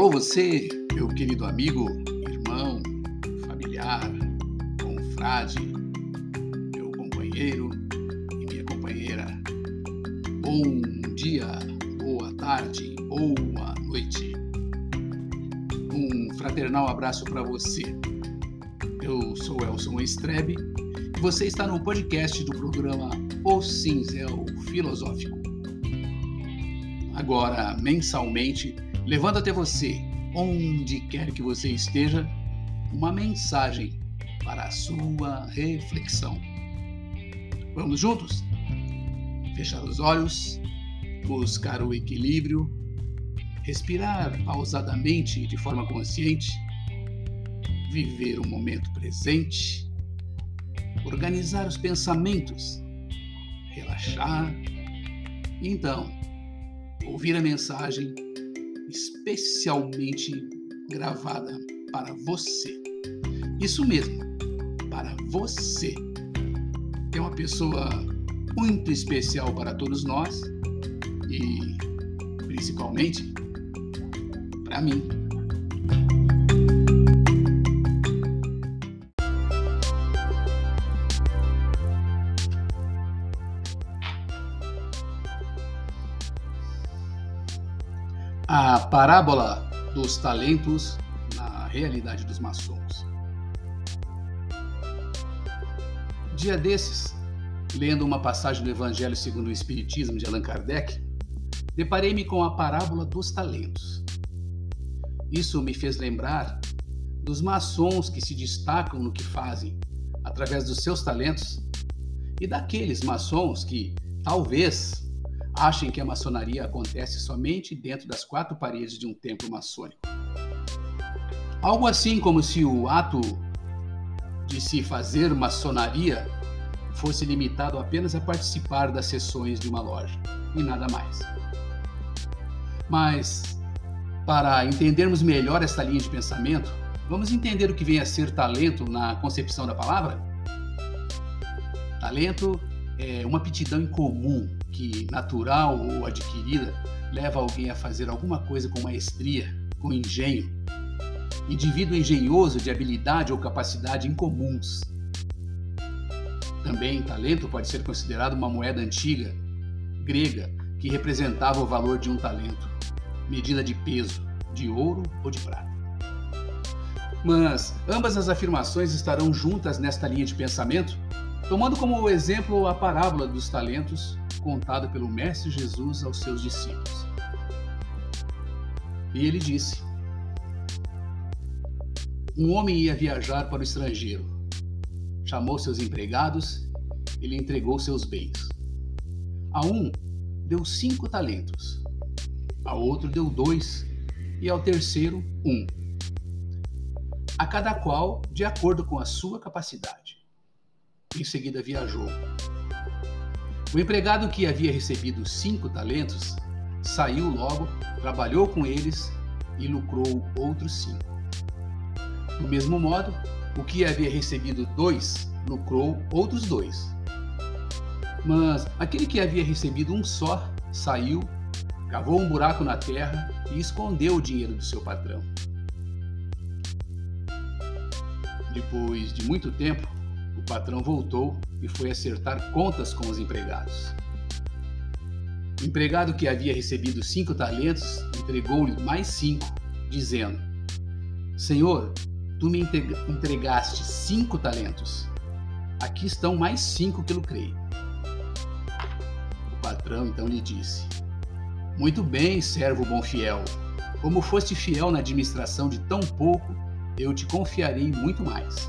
Alô, você, meu querido amigo, irmão, familiar, confrade, meu companheiro e minha companheira. Bom dia, boa tarde, boa noite. Um fraternal abraço para você. Eu sou Elson Estrebe e você está no podcast do programa O Cinzel Filosófico. Agora, mensalmente, levando até você, onde quer que você esteja, uma mensagem para a sua reflexão. Vamos juntos? Fechar os olhos, buscar o equilíbrio, respirar pausadamente de forma consciente, viver o momento presente, organizar os pensamentos, relaxar e então ouvir a mensagem especialmente gravada para você. Isso mesmo, para você. É uma pessoa muito especial para todos nós e principalmente para mim. A parábola dos talentos na realidade dos maçons. Dia desses, lendo uma passagem do Evangelho segundo o Espiritismo de Allan Kardec, deparei-me com a parábola dos talentos. Isso me fez lembrar dos maçons que se destacam no que fazem através dos seus talentos e daqueles maçons que, talvez, achem que a maçonaria acontece somente dentro das quatro paredes de um templo maçônico. Algo assim como se o ato de se fazer maçonaria fosse limitado apenas a participar das sessões de uma loja e nada mais. Mas, para entendermos melhor esta linha de pensamento, vamos entender o que vem a ser talento na concepção da palavra? Talento é uma aptidão incomum que, natural ou adquirida, leva alguém a fazer alguma coisa com maestria, com engenho. Indivíduo engenhoso de habilidade ou capacidade incomuns. Também talento pode ser considerado uma moeda antiga, grega, que representava o valor de um talento, medida de peso, de ouro ou de prata. Mas ambas as afirmações estarão juntas nesta linha de pensamento tomando como exemplo a parábola dos talentos contada pelo Mestre Jesus aos seus discípulos. E ele disse: Um homem ia viajar para o estrangeiro. Chamou seus empregados e lhe entregou seus bens. A um deu cinco talentos, a outro deu dois e ao terceiro um. A cada qual de acordo com a sua capacidade. Em seguida viajou. O empregado que havia recebido cinco talentos saiu logo, trabalhou com eles e lucrou outros cinco. Do mesmo modo, o que havia recebido dois lucrou outros dois. Mas aquele que havia recebido um só saiu, cavou um buraco na terra e escondeu o dinheiro do seu patrão. Depois de muito tempo, patrão voltou e foi acertar contas com os empregados. O empregado que havia recebido cinco talentos entregou-lhe mais cinco, dizendo: Senhor, tu me entregaste cinco talentos. Aqui estão mais cinco que lucrei. O patrão então lhe disse: Muito bem, servo bom fiel. Como foste fiel na administração de tão pouco, eu te confiarei muito mais.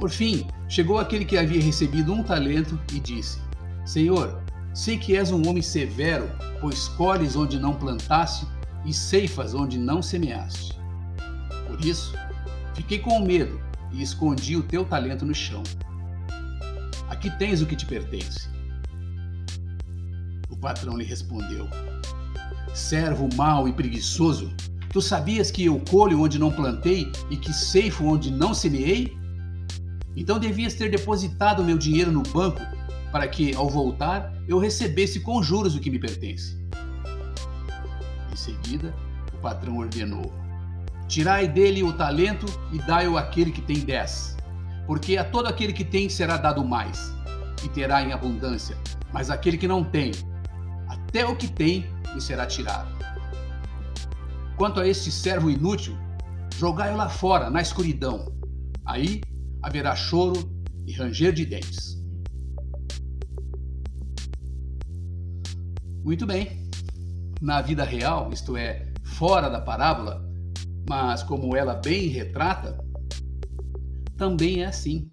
Por fim, chegou aquele que havia recebido um talento e disse: Senhor, sei que és um homem severo, pois colhes onde não plantaste e ceifas onde não semeaste. Por isso, fiquei com medo e escondi o teu talento no chão. Aqui tens o que te pertence. O patrão lhe respondeu: Servo mau e preguiçoso, tu sabias que eu colho onde não plantei e que ceifo onde não semeei? Então devias ter depositado meu dinheiro no banco para que, ao voltar, eu recebesse com juros o que me pertence. Em seguida, o patrão ordenou: Tirai dele o talento e dai-o àquele que tem dez. Porque a todo aquele que tem será dado mais, e terá em abundância, mas aquele que não tem, até o que tem lhe será tirado. Quanto a este servo inútil, jogai-o lá fora, na escuridão. Aí haverá choro e ranger de dentes. Muito bem. Na vida real, isto é, fora da parábola, mas como ela bem retrata, também é assim.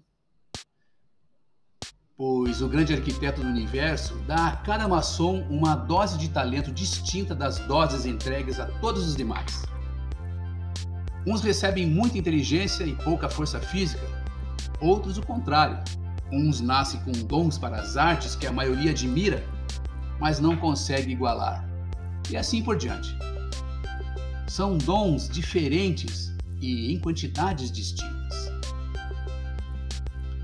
Pois o grande arquiteto do universo dá a cada maçom uma dose de talento distinta das doses entregues a todos os demais. Uns recebem muita inteligência e pouca força física, outros o contrário. Uns nascem com dons para as artes que a maioria admira, mas não consegue igualar. E assim por diante. São dons diferentes e em quantidades distintas.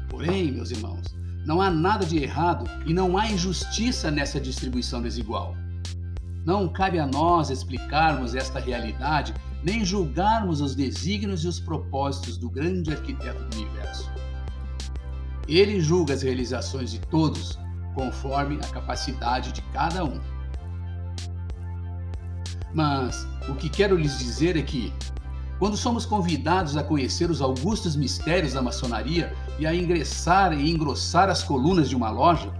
Porém, meus irmãos, não há nada de errado e não há injustiça nessa distribuição desigual. Não cabe a nós explicarmos esta realidade nem julgarmos os desígnios e os propósitos do grande arquiteto do universo. Ele julga as realizações de todos conforme a capacidade de cada um. Mas o que quero lhes dizer é que, quando somos convidados a conhecer os augustos mistérios da maçonaria e a ingressar e engrossar as colunas de uma loja,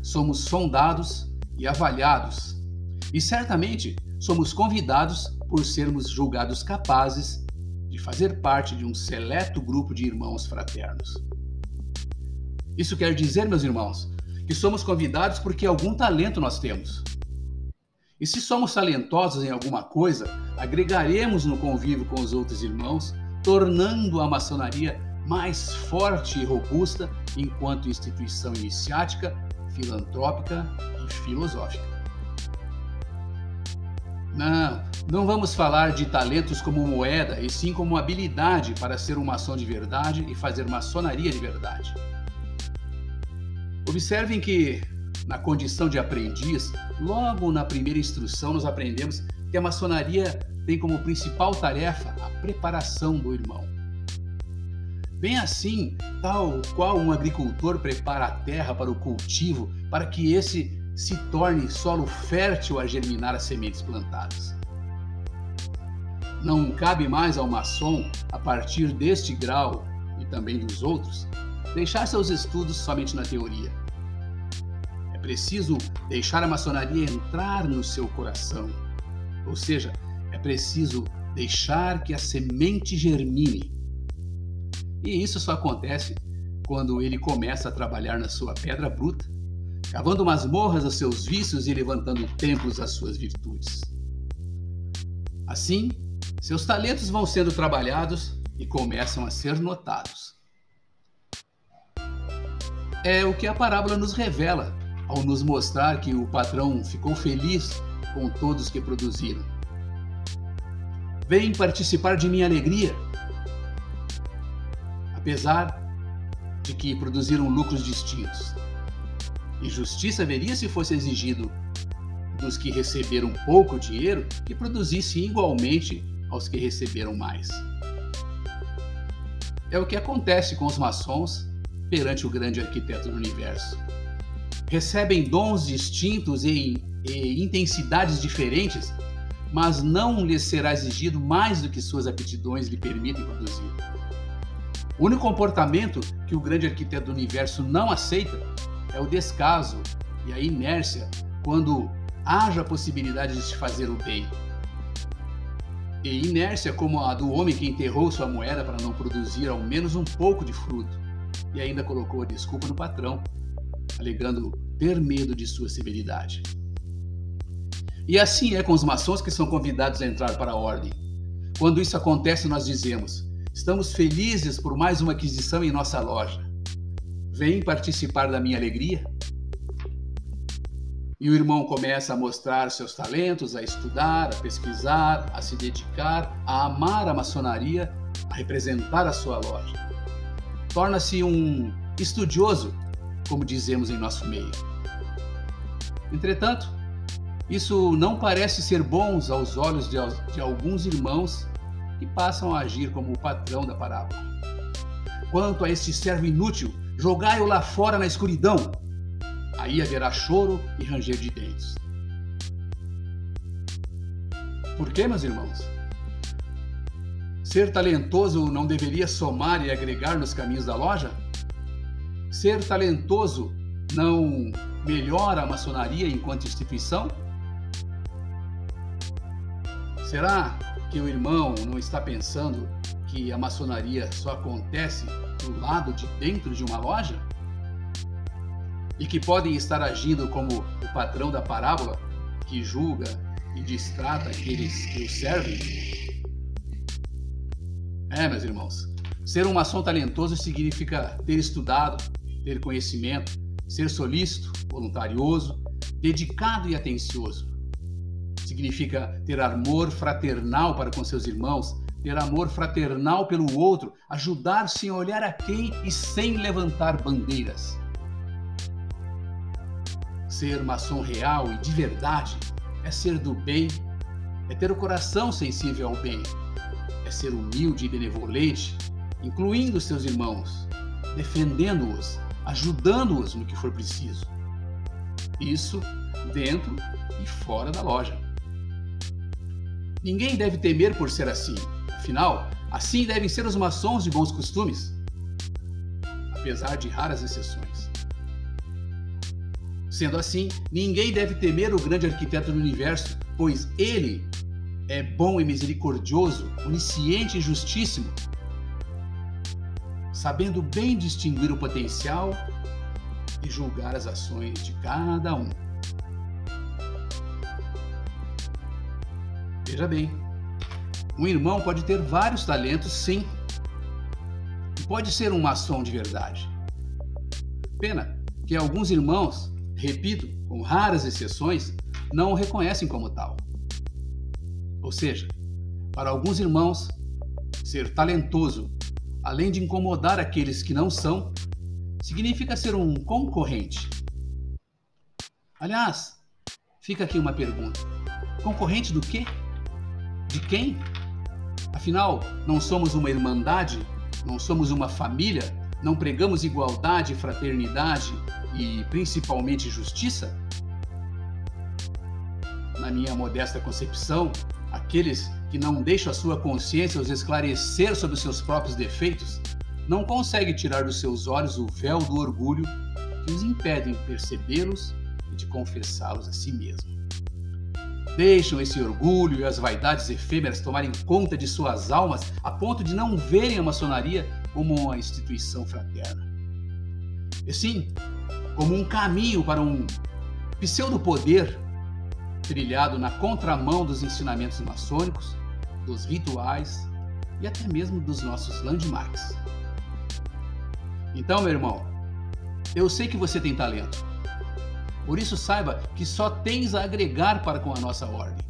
somos sondados e avaliados. E certamente somos convidados por sermos julgados capazes de fazer parte de um seleto grupo de irmãos fraternos. Isso quer dizer, meus irmãos, que somos convidados porque algum talento nós temos. E se somos talentosos em alguma coisa, agregaremos no convívio com os outros irmãos, tornando a maçonaria mais forte e robusta enquanto instituição iniciática, filantrópica e filosófica. Não, não vamos falar de talentos como moeda, e sim como habilidade para ser um maçom de verdade e fazer maçonaria de verdade. Observem que na condição de aprendiz, logo na primeira instrução nós aprendemos que a maçonaria tem como principal tarefa a preparação do irmão. Bem assim, tal qual um agricultor prepara a terra para o cultivo, para que esse se torne solo fértil a germinar as sementes plantadas. Não cabe mais ao maçom, a partir deste grau e também dos outros, deixar seus estudos somente na teoria preciso deixar a maçonaria entrar no seu coração. Ou seja, é preciso deixar que a semente germine. E isso só acontece quando ele começa a trabalhar na sua pedra bruta, cavando masmorras aos seus vícios e levantando templos às suas virtudes. Assim, seus talentos vão sendo trabalhados e começam a ser notados. É o que a parábola nos revela ao nos mostrar que o patrão ficou feliz com todos que produziram. Vem participar de minha alegria. Apesar de que produziram lucros distintos. Injustiça haveria se fosse exigido dos que receberam pouco dinheiro que produzisse igualmente aos que receberam mais. É o que acontece com os maçons perante o grande arquiteto do universo recebem dons distintos e, e intensidades diferentes, mas não lhes será exigido mais do que suas aptidões lhe permitem produzir. O único comportamento que o grande arquiteto do universo não aceita é o descaso e a inércia quando haja a possibilidade de se fazer o bem. E inércia como a do homem que enterrou sua moeda para não produzir ao menos um pouco de fruto e ainda colocou a desculpa no patrão alegando ter medo de sua severidade. E assim é com os maçons que são convidados a entrar para a ordem. Quando isso acontece, nós dizemos: estamos felizes por mais uma aquisição em nossa loja. Vem participar da minha alegria? E o irmão começa a mostrar seus talentos, a estudar, a pesquisar, a se dedicar, a amar a maçonaria, a representar a sua loja. Torna-se um estudioso, como dizemos em nosso meio. Entretanto, isso não parece ser bom aos olhos de, de alguns irmãos que passam a agir como o patrão da parábola. Quanto a esse servo inútil, jogai-o lá fora na escuridão, Aí haverá choro e ranger de dentes. Por que, meus irmãos? Ser talentoso não deveria somar e agregar nos caminhos da loja? Ser talentoso não melhora a maçonaria enquanto instituição? Será que o irmão não está pensando que a maçonaria só acontece do lado de dentro de uma loja? e que podem estar agindo como o patrão da parábola, que julga e distrata aqueles que o servem? É, meus irmãos, ser um maçom talentoso significa ter estudado, ter conhecimento, ser solícito, voluntarioso, dedicado e atencioso. Significa ter amor fraternal para com seus irmãos, ter amor fraternal pelo outro, ajudar sem olhar a quem e sem levantar bandeiras. Ser maçom real e de verdade é ser do bem, é ter o coração sensível ao bem, é ser humilde e benevolente, incluindo seus irmãos, defendendo-os, ajudando-os no que for preciso. Isso dentro e fora da loja. Ninguém deve temer por ser assim. Afinal, assim devem ser os maçons de bons costumes, apesar de raras exceções. Sendo assim, ninguém deve temer o grande arquiteto do universo, pois ele é bom e misericordioso, onisciente e justíssimo, sabendo bem distinguir o potencial e julgar as ações de cada um. Veja bem, um irmão pode ter vários talentos, sim, e pode ser um maçom de verdade. Pena que alguns irmãos repito, com raras exceções, não o reconhecem como tal. Ou seja, para alguns irmãos, ser talentoso, além de incomodar aqueles que não são, significa ser um concorrente. Aliás, fica aqui uma pergunta: concorrente do quê? De quem? Afinal, não somos uma irmandade? Não somos uma família? Não pregamos igualdade, fraternidade e principalmente justiça? Na minha modesta concepção, aqueles que não deixam a sua consciência os esclarecer sobre seus próprios defeitos não conseguem tirar dos seus olhos o véu do orgulho que os impedem de percebê-los e de confessá-los a si mesmo. Deixam esse orgulho e as vaidades efêmeras tomarem conta de suas almas a ponto de não verem a maçonaria como uma instituição fraterna. E sim, como um caminho para um pseudo-poder trilhado na contramão dos ensinamentos maçônicos, dos rituais e até mesmo dos nossos landmarks. Então, meu irmão, eu sei que você tem talento. Por isso, saiba que só tens a agregar para com a nossa ordem,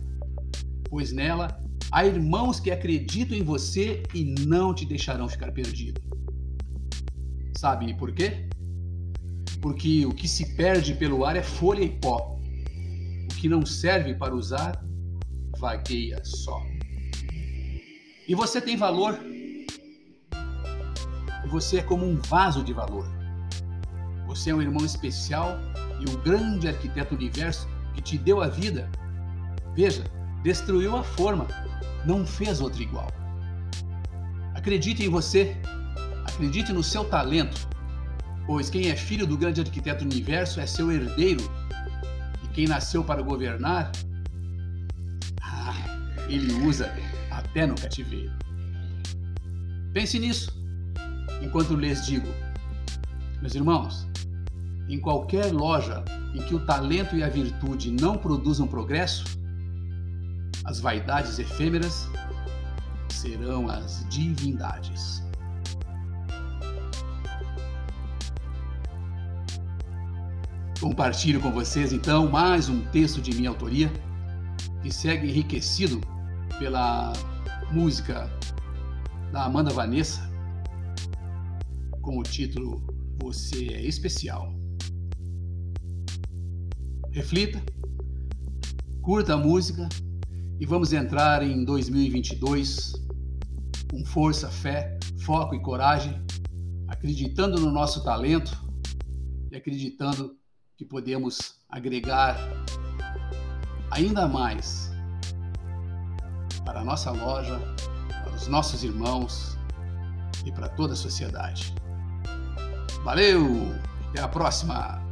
pois nela há irmãos que acreditam em você e não te deixarão ficar perdido. Sabe por quê? porque o que se perde pelo ar é folha e pó. O que não serve para usar, vagueia só. E você tem valor. Você é como um vaso de valor. Você é um irmão especial e o grande arquiteto do universo que te deu a vida. Veja, destruiu a forma, não fez outra igual. Acredite em você, acredite no seu talento pois quem é filho do grande arquiteto do universo é seu herdeiro, e quem nasceu para governar, ah, ele usa até no cativeiro. Pense nisso, enquanto lhes digo, meus irmãos, em qualquer loja em que o talento e a virtude não produzam progresso, as vaidades efêmeras serão as divindades. Compartilho com vocês então mais um texto de minha autoria que segue enriquecido pela música da Amanda Vanessa com o título Você é Especial. Reflita, curta a música e vamos entrar em 2022 com força, fé, foco e coragem, acreditando no nosso talento e acreditando que podemos agregar ainda mais para a nossa loja, para os nossos irmãos e para toda a sociedade. Valeu! Até a próxima!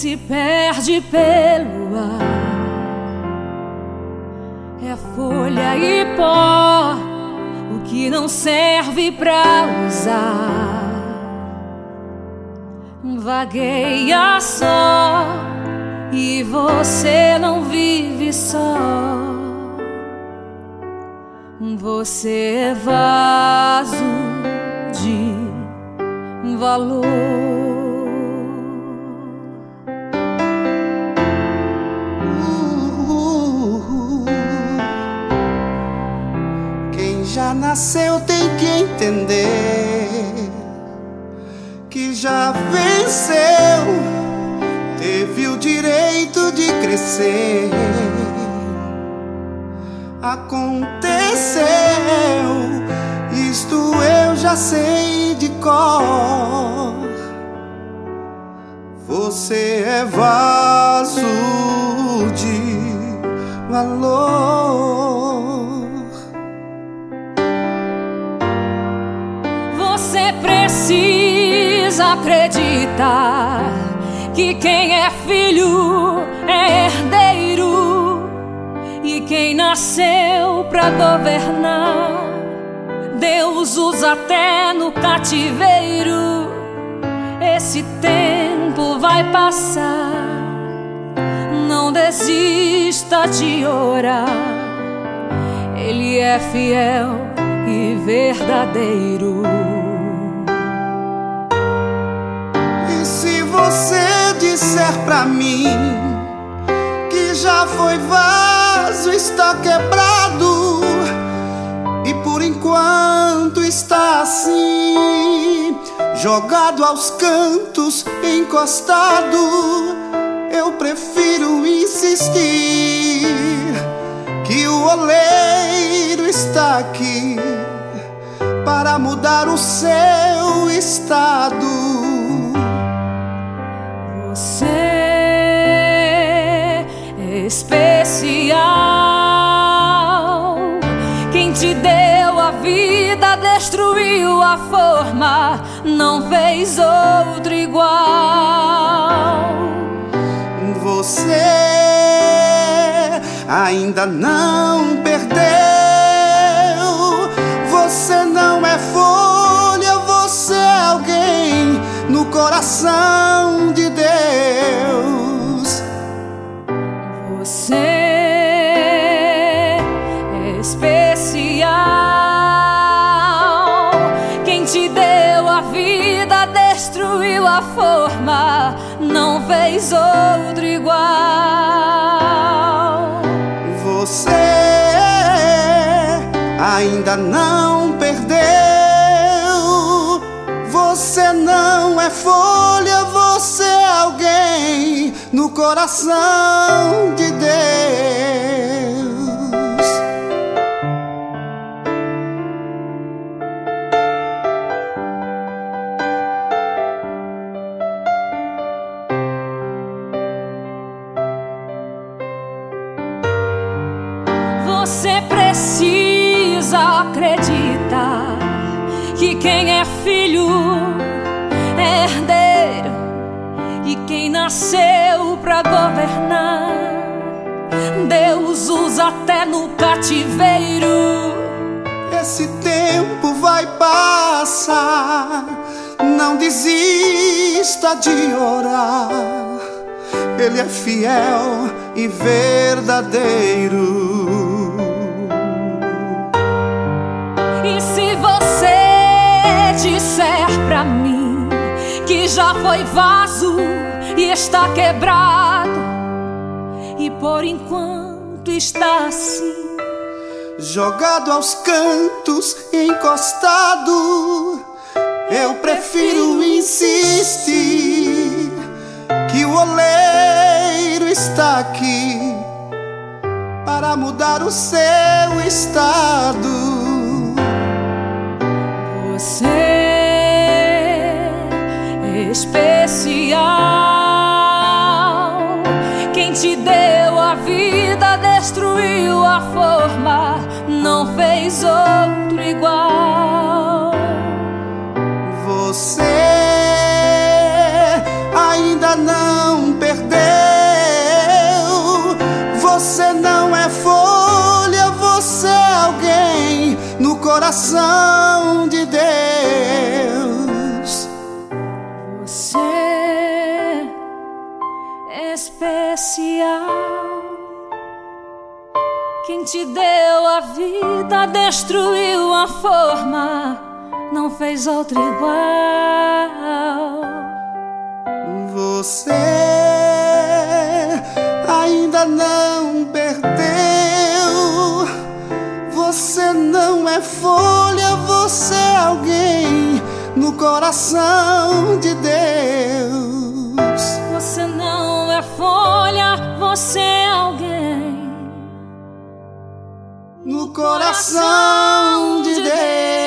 Se perde pelo ar é folha e pó, o que não serve pra usar. Vagueia só e você não vive só. Você é vaso de valor. Nasceu tem que entender que já venceu, teve o direito de crescer. Aconteceu, isto eu já sei de cor. Você é vaso de valor. Precisa acreditar que quem é filho é herdeiro e quem nasceu para governar Deus usa até no cativeiro. Esse tempo vai passar, não desista de orar. Ele é fiel e verdadeiro. Você disser pra mim que já foi vaso, está quebrado e por enquanto está assim, jogado aos cantos, encostado, eu prefiro insistir que o oleiro está aqui para mudar o seu estado. Especial. Quem te deu a vida destruiu a forma, não fez outro igual. Você ainda não perdeu. Fez outro igual. Você ainda não perdeu. Você não é folha, você é alguém no coração de Deus. Cativeiro. Esse tempo vai passar, não desista de orar. Ele é fiel e verdadeiro. E se você disser pra mim que já foi vaso e está quebrado, e por enquanto está assim, jogado aos cantos, encostado, eu prefiro insistir que o oleiro está aqui para mudar o seu estado. Você não te deu a vida destruiu a forma, não fez outra igual. Você ainda não perdeu. Você não é folha, você é alguém no coração de Deus. Você não é folha, você é alguém coração de Deus.